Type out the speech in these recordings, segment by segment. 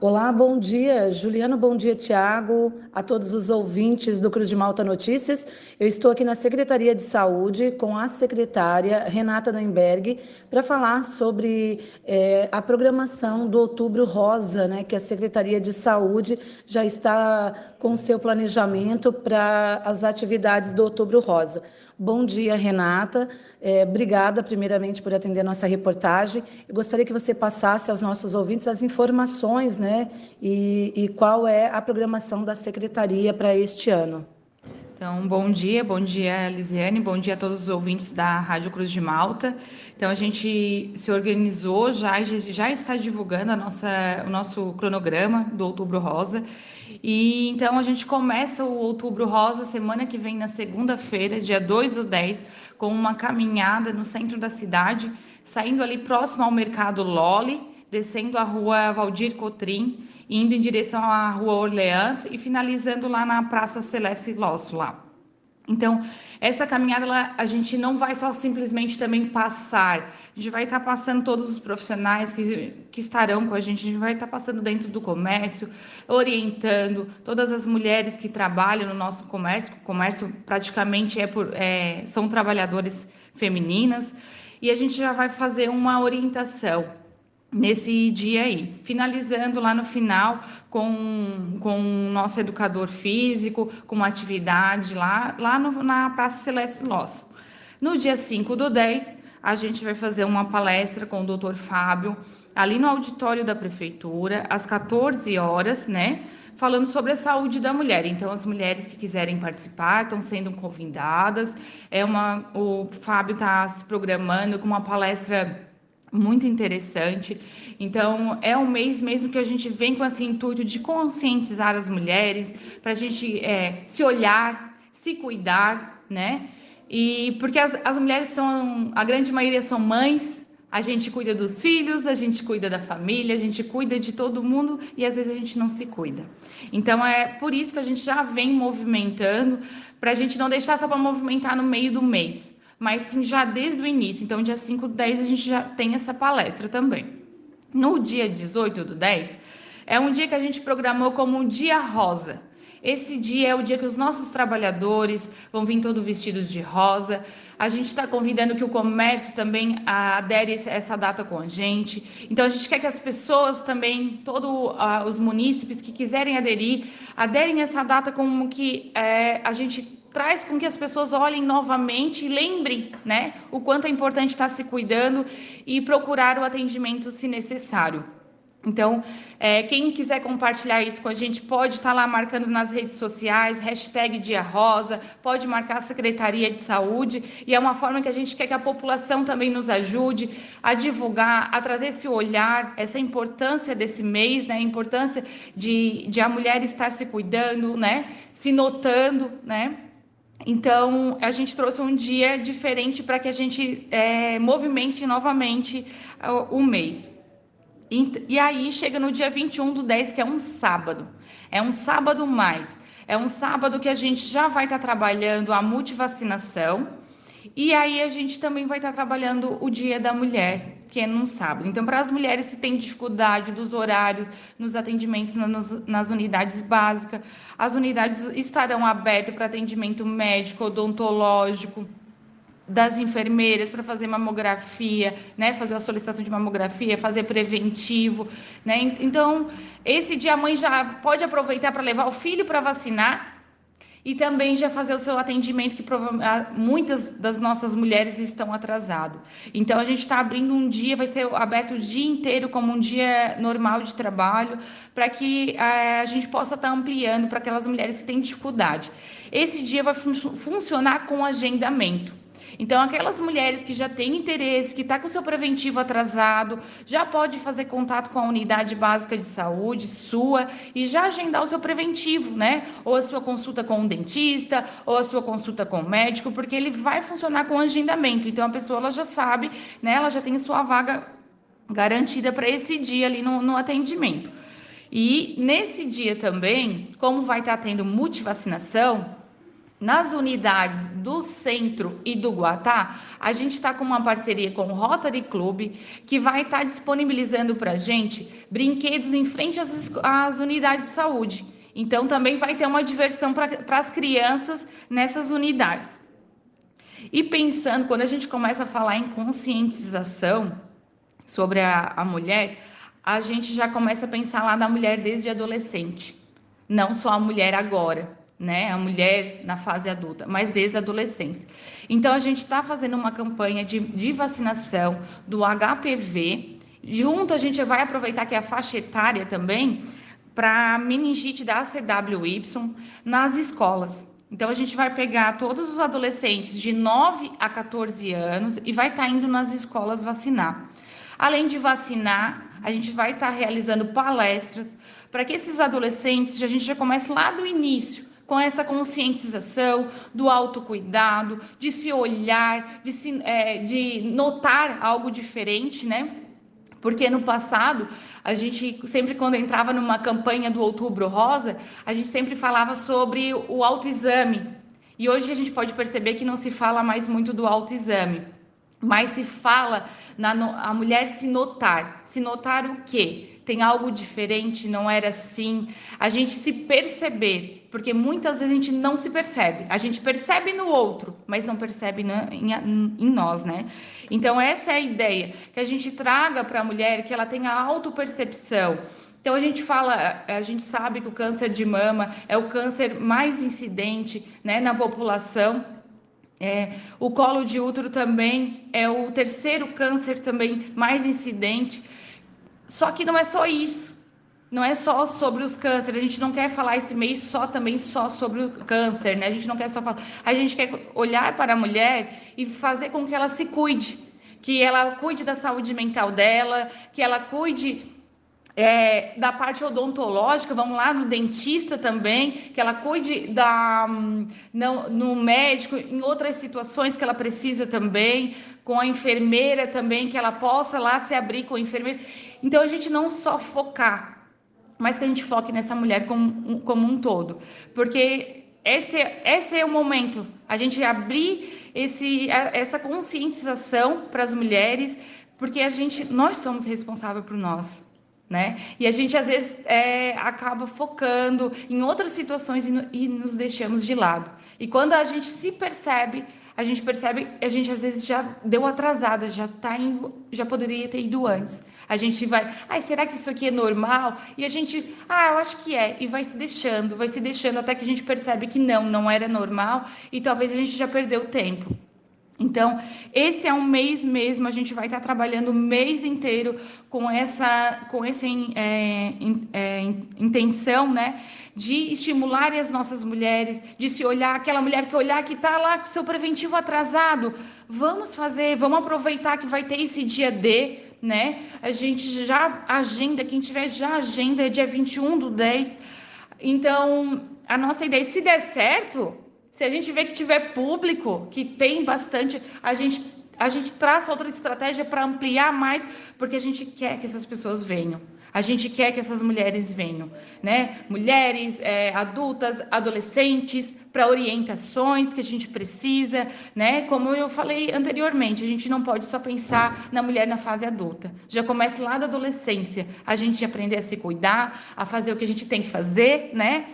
Olá, bom dia, Juliano, bom dia, Tiago, a todos os ouvintes do Cruz de Malta Notícias. Eu estou aqui na Secretaria de Saúde com a secretária Renata Nemberg para falar sobre é, a programação do Outubro Rosa, né, que a Secretaria de Saúde já está com seu planejamento para as atividades do Outubro Rosa. Bom dia, Renata. É, obrigada, primeiramente, por atender a nossa reportagem. Eu gostaria que você passasse aos nossos ouvintes as informações né, e, e qual é a programação da Secretaria para este ano. Então, bom dia, bom dia, Lisiane, bom dia a todos os ouvintes da Rádio Cruz de Malta. Então, a gente se organizou, já, já está divulgando a nossa, o nosso cronograma do Outubro Rosa. E então a gente começa o Outubro Rosa semana que vem, na segunda-feira, dia 2 do 10, com uma caminhada no centro da cidade, saindo ali próximo ao Mercado Loli, descendo a rua Valdir Cotrim, indo em direção à rua Orleans e finalizando lá na Praça Celeste Losso lá. Então, essa caminhada ela, a gente não vai só simplesmente também passar, a gente vai estar passando todos os profissionais que, que estarão com a gente, a gente vai estar passando dentro do comércio, orientando todas as mulheres que trabalham no nosso comércio, o comércio praticamente é por, é, são trabalhadores femininas, e a gente já vai fazer uma orientação nesse dia aí. Finalizando lá no final com, com o nosso educador físico, com uma atividade lá, lá no, na Praça Celeste Loss. No dia 5 do 10, a gente vai fazer uma palestra com o doutor Fábio, ali no auditório da prefeitura, às 14 horas, né? Falando sobre a saúde da mulher. Então, as mulheres que quiserem participar estão sendo convidadas. É uma, o Fábio está se programando com uma palestra muito interessante. Então, é um mês mesmo que a gente vem com esse intuito de conscientizar as mulheres, para a gente é, se olhar, se cuidar, né? E porque as, as mulheres são, a grande maioria são mães, a gente cuida dos filhos, a gente cuida da família, a gente cuida de todo mundo e às vezes a gente não se cuida. Então é por isso que a gente já vem movimentando, para a gente não deixar só para movimentar no meio do mês mas sim já desde o início. Então, dia 5 do 10 a gente já tem essa palestra também. No dia 18 do 10, é um dia que a gente programou como um dia rosa. Esse dia é o dia que os nossos trabalhadores vão vir todos vestidos de rosa. A gente está convidando que o comércio também adere essa data com a gente. Então a gente quer que as pessoas também, todos uh, os munícipes que quiserem aderir, aderem essa data como que é, a gente traz com que as pessoas olhem novamente e lembrem, né, o quanto é importante estar se cuidando e procurar o atendimento se necessário. Então, é, quem quiser compartilhar isso com a gente pode estar lá marcando nas redes sociais, hashtag Dia Rosa, pode marcar a Secretaria de Saúde, e é uma forma que a gente quer que a população também nos ajude a divulgar, a trazer esse olhar, essa importância desse mês, né? A importância de, de a mulher estar se cuidando, né? Se notando, né? Então, a gente trouxe um dia diferente para que a gente é, movimente novamente o, o mês. E, e, aí chega no dia 21 do 10, que é um sábado. É um sábado mais. É um sábado que a gente já vai estar tá trabalhando a multivacinação e aí a gente também vai estar trabalhando o Dia da Mulher, que é num sábado. Então, para as mulheres que têm dificuldade dos horários, nos atendimentos nas, nas unidades básicas, as unidades estarão abertas para atendimento médico, odontológico, das enfermeiras para fazer mamografia, né, fazer a solicitação de mamografia, fazer preventivo, né? Então, esse dia a mãe já pode aproveitar para levar o filho para vacinar e também já fazer o seu atendimento, que muitas das nossas mulheres estão atrasadas. Então, a gente está abrindo um dia, vai ser aberto o dia inteiro como um dia normal de trabalho, para que é, a gente possa estar tá ampliando para aquelas mulheres que têm dificuldade. Esse dia vai fun funcionar com agendamento. Então, aquelas mulheres que já têm interesse, que está com seu preventivo atrasado, já pode fazer contato com a unidade básica de saúde sua e já agendar o seu preventivo, né? Ou a sua consulta com um dentista, ou a sua consulta com o médico, porque ele vai funcionar com agendamento. Então, a pessoa ela já sabe, né? Ela já tem sua vaga garantida para esse dia ali no, no atendimento. E nesse dia também, como vai estar tá tendo multivacinação, nas unidades do centro e do Guatá, a gente está com uma parceria com o Rotary Club, que vai estar tá disponibilizando para a gente brinquedos em frente às, às, unidades de saúde. Então, também vai ter uma diversão para as crianças nessas unidades. E pensando, quando a gente começa a falar em conscientização sobre a, a mulher, a gente já começa a pensar lá da mulher desde adolescente, não só a mulher agora né, a mulher na fase adulta, mas desde a adolescência. Então, a gente está fazendo uma campanha de, de vacinação do HPV. Junto, a gente vai aproveitar que é a faixa etária também para meningite da CWY nas escolas. Então, a gente vai pegar todos os adolescentes de 9 a 14 anos e vai estar tá indo nas escolas vacinar. Além de vacinar, a gente vai estar tá realizando palestras para que esses adolescentes, a gente já comece lá do início, com essa conscientização do autocuidado, de se olhar, de, se, é, de notar algo diferente, né? Porque no passado, a gente sempre quando entrava numa campanha do Outubro Rosa, a gente sempre falava sobre o autoexame. E hoje a gente pode perceber que não se fala mais muito do autoexame, mas se fala na a mulher se notar. Se notar o quê? Tem algo diferente, não era assim. A gente se perceber, porque muitas vezes a gente não se percebe. A gente percebe no outro, mas não percebe na, em, em, nós, né? Então, essa é a ideia, que a gente traga para a mulher que ela tenha autopercepção. Então a gente fala, a gente sabe que o câncer de mama é o câncer mais incidente né, na população. É, o colo de útero também é o terceiro câncer também mais incidente. Só que não é só isso. Não é só sobre os cânceres. A gente não quer falar esse mês só também só sobre o câncer, né? A gente não quer só falar. A gente quer olhar para a mulher e fazer com que ela se cuide, que ela cuide da saúde mental dela, que ela cuide é, da parte odontológica, vamos lá no dentista também, que ela cuide da no, no, médico, em outras situações que ela precisa também, com a enfermeira também, que ela possa lá se abrir com a enfermeira. Então a gente não só focar, mas que a gente foque nessa mulher como, como um todo, porque esse, esse é o momento, a gente abrir esse, essa conscientização para as mulheres, porque a gente, nós somos responsáveis por nós né? E a gente às vezes é, acaba focando em outras situações e, no, e, nos deixamos de lado. E quando a gente se percebe, a gente percebe, a gente às vezes já deu atrasada, já tá já poderia ter ido antes. A gente vai, ai, será que isso aqui é normal? E a gente, ah, eu acho que é, e vai se deixando, vai se deixando até que a gente percebe que não, não era normal e talvez a gente já perdeu tempo. Então, esse é um mês mesmo, a gente vai estar trabalhando o mês inteiro com essa, com essa é, é, intenção, né, de estimular as nossas mulheres, de se olhar, aquela mulher que olhar que está lá com seu preventivo atrasado, vamos fazer, vamos aproveitar que vai ter esse dia D, né, a gente já agenda, quem tiver já agenda, é dia 21 do 10, então, a nossa ideia, se der certo, se a gente vê que tiver público, que tem bastante, a gente a gente traça outra estratégia para ampliar mais, porque a gente quer que essas pessoas venham. A gente quer que essas mulheres venham, né? Mulheres, é, adultas, adolescentes, para orientações que a gente precisa, né? Como eu falei anteriormente, a gente não pode só pensar na mulher na fase adulta. Já começa lá da adolescência, a gente aprender a se cuidar, a fazer o que a gente tem que fazer, né?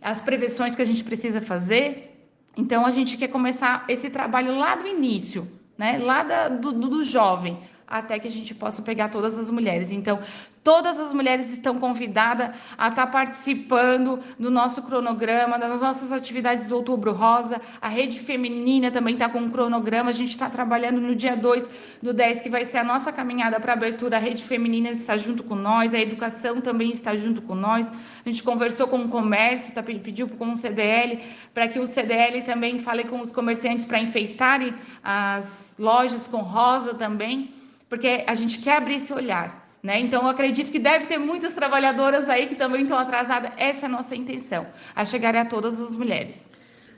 As prevenções que a gente precisa fazer, então a gente quer começar esse trabalho lá do início, né? Lá da, do, do jovem, até que a gente possa pegar todas as mulheres. Então, todas as mulheres estão convidadas a estar participando do nosso cronograma, das nossas atividades do Outubro Rosa. A Rede Feminina também está com um cronograma. A gente está trabalhando no dia 2 do 10, que vai ser a nossa caminhada para abertura. A Rede Feminina está junto com nós, a educação também está junto com nós. A gente conversou com o comércio, tá, pediu com o CDL, para que o CDL também fale com os comerciantes para enfeitarem as lojas com rosa também porque a gente quer abrir esse olhar. Né? Então, eu acredito que deve ter muitas trabalhadoras aí que também estão atrasadas. Essa é a nossa intenção, a chegar a todas as mulheres.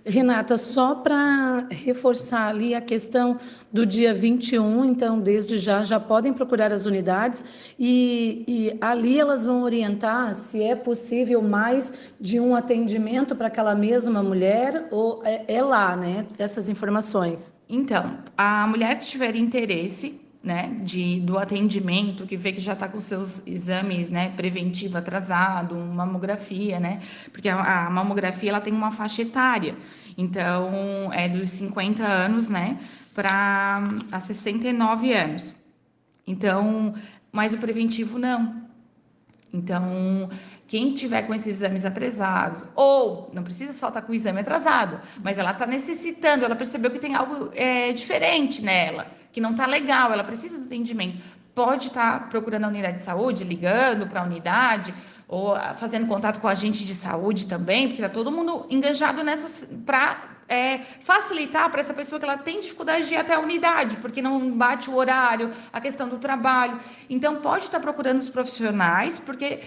Renata, só para reforçar ali a questão do dia 21, então desde já já podem procurar as unidades e, e ali elas vão orientar se é possível mais de um atendimento para aquela mesma mulher ou é, é lá, né? Essas informações. Então, a mulher que tiver interesse né, de, do atendimento, que vê que já está com seus exames, né, preventivo atrasado, mamografia, né, porque a, a, mamografia ela tem uma faixa etária, então é dos 50 anos, né, para a 69 anos. Então, mas o preventivo não. Então, quem tiver com esses exames atrasados, ou não precisa só estar tá com o exame atrasado, mas ela está necessitando, ela percebeu que tem algo é, diferente nela que não está legal, ela precisa do atendimento. Pode estar tá procurando a unidade de saúde, ligando para a unidade, ou fazendo contato com a agente de saúde também, porque está todo mundo engajado nessas para é, facilitar para essa pessoa que ela tem dificuldade de ir até a unidade, porque não bate o horário, a questão do trabalho. Então, pode estar tá procurando os profissionais, porque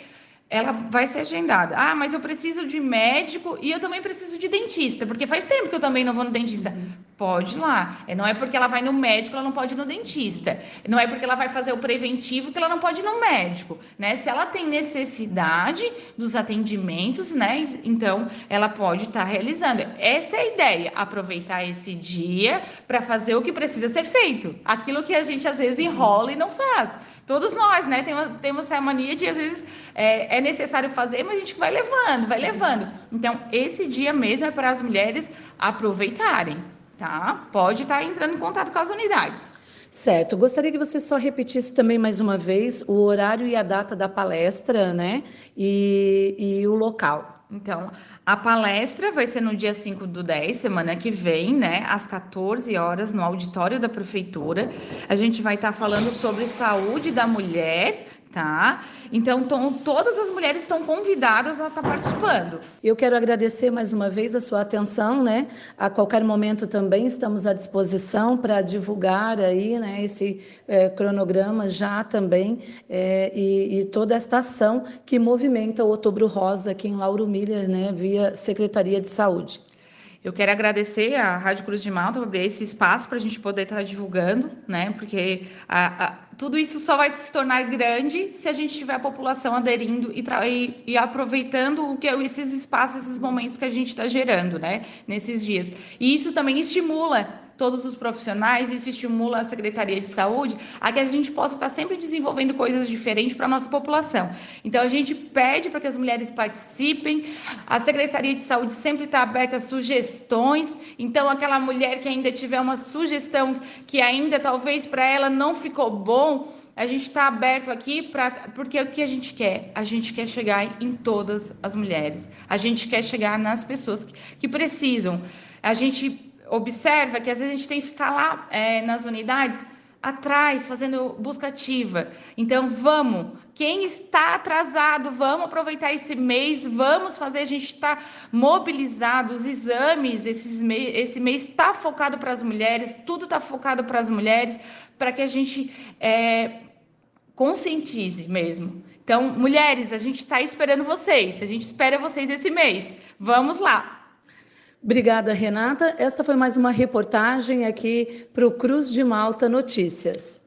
ela vai ser agendada. Ah, mas eu preciso de médico e eu também preciso de dentista, porque faz tempo que eu também não vou no dentista. Pode ir lá. É, não é porque ela vai no médico, ela não pode ir no dentista. Não é porque ela vai fazer o preventivo que ela não pode ir no médico, né? Se ela tem necessidade dos atendimentos, né? Então, ela pode estar tá realizando. Essa é a ideia, aproveitar esse dia para fazer o que precisa ser feito. Aquilo que a gente às vezes enrola e não faz. Todos nós, né? Temos, essa mania de, às vezes, é, é necessário fazer, mas a gente vai levando, vai levando. Então, esse dia mesmo é para as mulheres aproveitarem, tá? Pode estar tá entrando em contato com as unidades. Certo. Gostaria que você só repetisse também mais uma vez o horário e a data da palestra, né? E, e o local. Então, a palestra vai ser no dia 5 do 10, semana que vem, né, às 14 horas, no auditório da prefeitura. A gente vai estar tá falando sobre saúde da mulher tá? Então, todas as mulheres estão convidadas a estar tá participando. Eu quero agradecer mais uma vez a sua atenção, né? A qualquer momento também estamos à disposição para divulgar aí, né, esse é, cronograma já também é, e, e, toda esta ação que movimenta o Outubro Rosa aqui em Lauro Miller, né, via Secretaria de Saúde. Eu quero agradecer à Rádio Cruz de Malta por abrir esse espaço para a gente poder estar divulgando, né? Porque a, a, tudo isso só vai se tornar grande se a gente tiver a população aderindo e, e, e aproveitando o que esses espaços, esses momentos que a gente está gerando, né? Nesses dias. E isso também estimula todos os profissionais, isso estimula a Secretaria de Saúde a que a gente possa estar sempre desenvolvendo coisas diferentes para a nossa população. Então, a gente pede para que as mulheres participem, a Secretaria de Saúde sempre está aberta a sugestões, então, aquela mulher que ainda tiver uma sugestão que ainda talvez para ela não ficou bom, a gente está aberto aqui para porque o que a gente quer? A gente quer chegar em todas as mulheres. A gente quer chegar nas pessoas que, que precisam. A gente observa que às vezes a gente tem que ficar lá é, nas unidades atrás, fazendo busca ativa. Então, vamos. Quem está atrasado, vamos aproveitar esse mês, vamos fazer. A gente está mobilizado, os exames, esses me esse mês está focado para as mulheres, tudo está focado para as mulheres, para que a gente é, conscientize mesmo. Então, mulheres, a gente está esperando vocês, a gente espera vocês esse mês. Vamos lá. Obrigada, Renata. Esta foi mais uma reportagem aqui para o Cruz de Malta Notícias.